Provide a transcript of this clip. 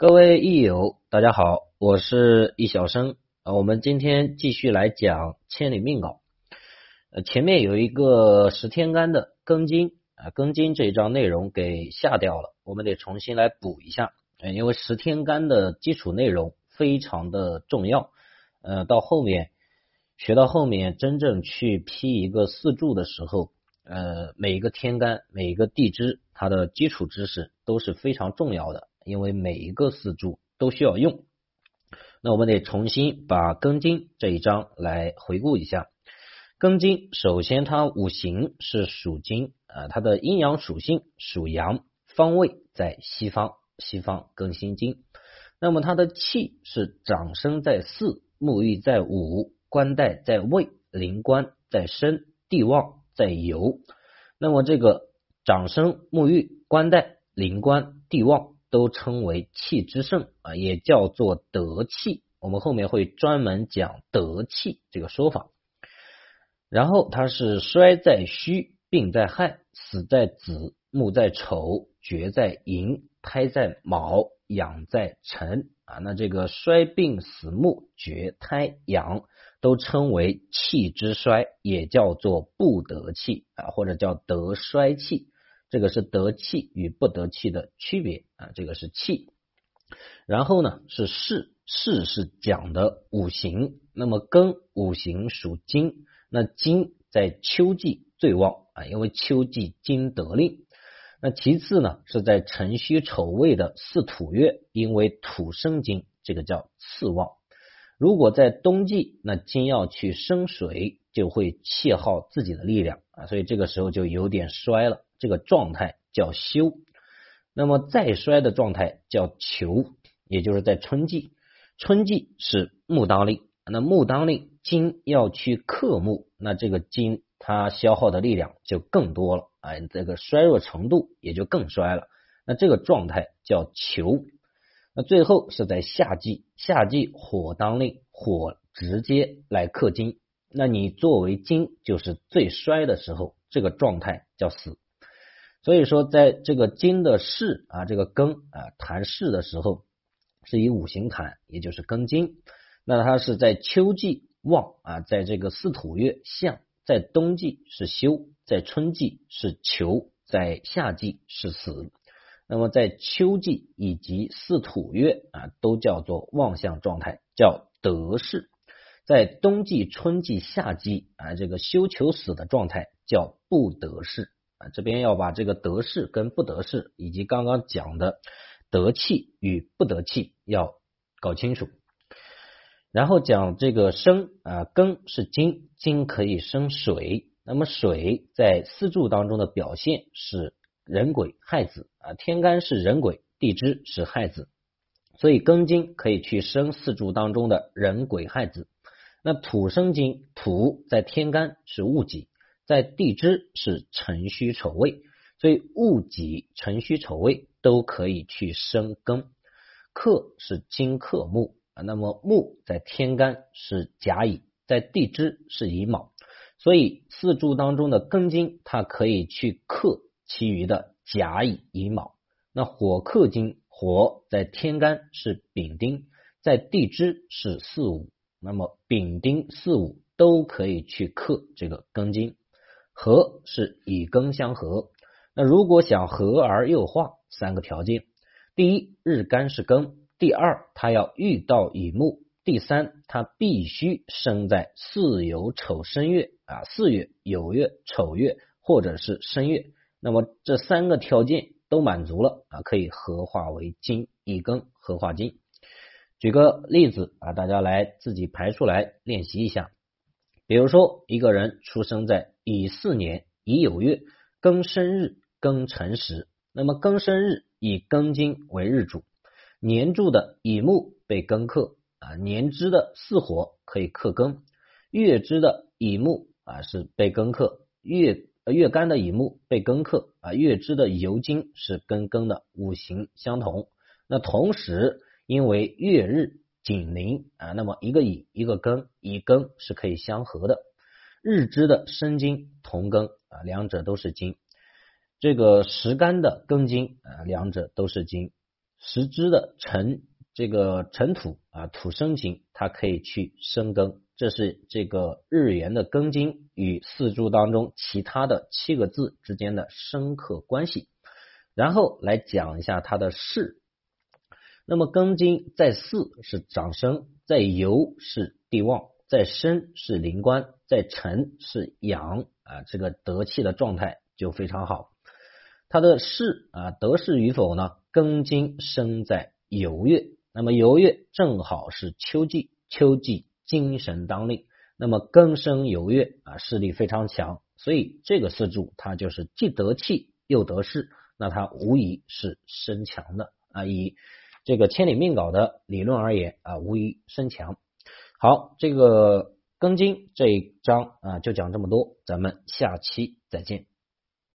各位益友，大家好，我是易小生啊。我们今天继续来讲千里命稿。呃，前面有一个十天干的庚金啊，庚金这一章内容给下掉了，我们得重新来补一下。呃因为十天干的基础内容非常的重要。呃，到后面学到后面，真正去批一个四柱的时候，呃，每一个天干、每一个地支，它的基础知识都是非常重要的。因为每一个四柱都需要用，那我们得重新把庚金这一章来回顾一下。庚金首先它五行是属金啊，它的阴阳属性属阳，方位在西方，西方庚辛金。那么它的气是长生在巳，沐浴在午，官带在未，灵官在申，地旺在酉。那么这个长生、沐浴、官带、灵官、地旺。都称为气之盛啊，也叫做德气。我们后面会专门讲德气这个说法。然后它是衰在戌，病在亥，死在子，木在丑，绝在寅，胎在卯，养在辰啊。那这个衰、病、死、木、绝、胎、养都称为气之衰，也叫做不得气啊，或者叫得衰气。这个是得气与不得气的区别啊，这个是气。然后呢是世，世是讲的五行。那么庚五行属金，那金在秋季最旺啊，因为秋季金得令。那其次呢是在辰戌丑未的四土月，因为土生金，这个叫次旺。如果在冬季，那金要去生水，就会泄耗自己的力量啊，所以这个时候就有点衰了。这个状态叫休，那么再衰的状态叫囚，也就是在春季。春季是木当令，那木当令金要去克木，那这个金它消耗的力量就更多了啊，这个衰弱程度也就更衰了。那这个状态叫囚。那最后是在夏季，夏季火当令，火直接来克金，那你作为金就是最衰的时候，这个状态叫死。所以说，在这个金的巳啊，这个庚啊谈巳的时候，是以五行谈，也就是庚金。那它是在秋季旺啊，在这个四土月相，在冬季是休，在春季是求，在夏季是死。那么在秋季以及四土月啊，都叫做旺相状态，叫得势。在冬季、春季、夏季啊，这个休求死的状态叫不得势。啊，这边要把这个得势跟不得势，以及刚刚讲的得气与不得气要搞清楚。然后讲这个生啊，庚是金，金可以生水。那么水在四柱当中的表现是人癸亥子啊，天干是人癸，地支是亥子，所以庚金可以去生四柱当中的人癸亥子。那土生金，土在天干是戊己。在地支是辰戌丑未，所以戊己辰戌丑未都可以去生庚。克是金克木啊，那么木在天干是甲乙，在地支是乙卯，所以四柱当中的庚金它可以去克其余的甲乙乙卯。那火克金，火在天干是丙丁，在地支是巳午，那么丙丁巳午都可以去克这个庚金。合是以庚相合，那如果想合而又化，三个条件：第一，日干是庚；第二，它要遇到乙木；第三，它必须生在巳酉丑申月啊，巳月、酉月、丑月或者是申月。那么这三个条件都满足了啊，可以合化为金，乙庚合化金。举个例子啊，大家来自己排出来练习一下。比如说，一个人出生在乙巳年乙酉月庚申日庚辰时，那么庚申日以庚金为日主，年柱的乙木被庚克啊，年支的巳火可以克庚，月支的乙木啊是被庚克，月月干的乙木被庚克啊，月支的酉金是跟庚的五行相同，那同时因为月日。紧邻啊，那么一个乙一个庚，乙庚是可以相合的。日支的申金同庚啊，两者都是金。这个时干的庚金啊，两者都是金。时支的辰，这个辰土啊，土生金，它可以去生庚，这是这个日元的庚金与四柱当中其他的七个字之间的深刻关系。然后来讲一下它的势。那么庚金在巳是长生，在酉是地旺，在申是灵官，在辰是阳啊，这个得气的状态就非常好。他的势啊得势与否呢？庚金生在酉月，那么酉月正好是秋季，秋季精神当令，那么庚生酉月啊势力非常强，所以这个四柱它就是既得气又得势，那它无疑是身强的啊以。这个千里命稿的理论而言啊，无疑身强。好，这个庚金这一章啊，就讲这么多，咱们下期再见。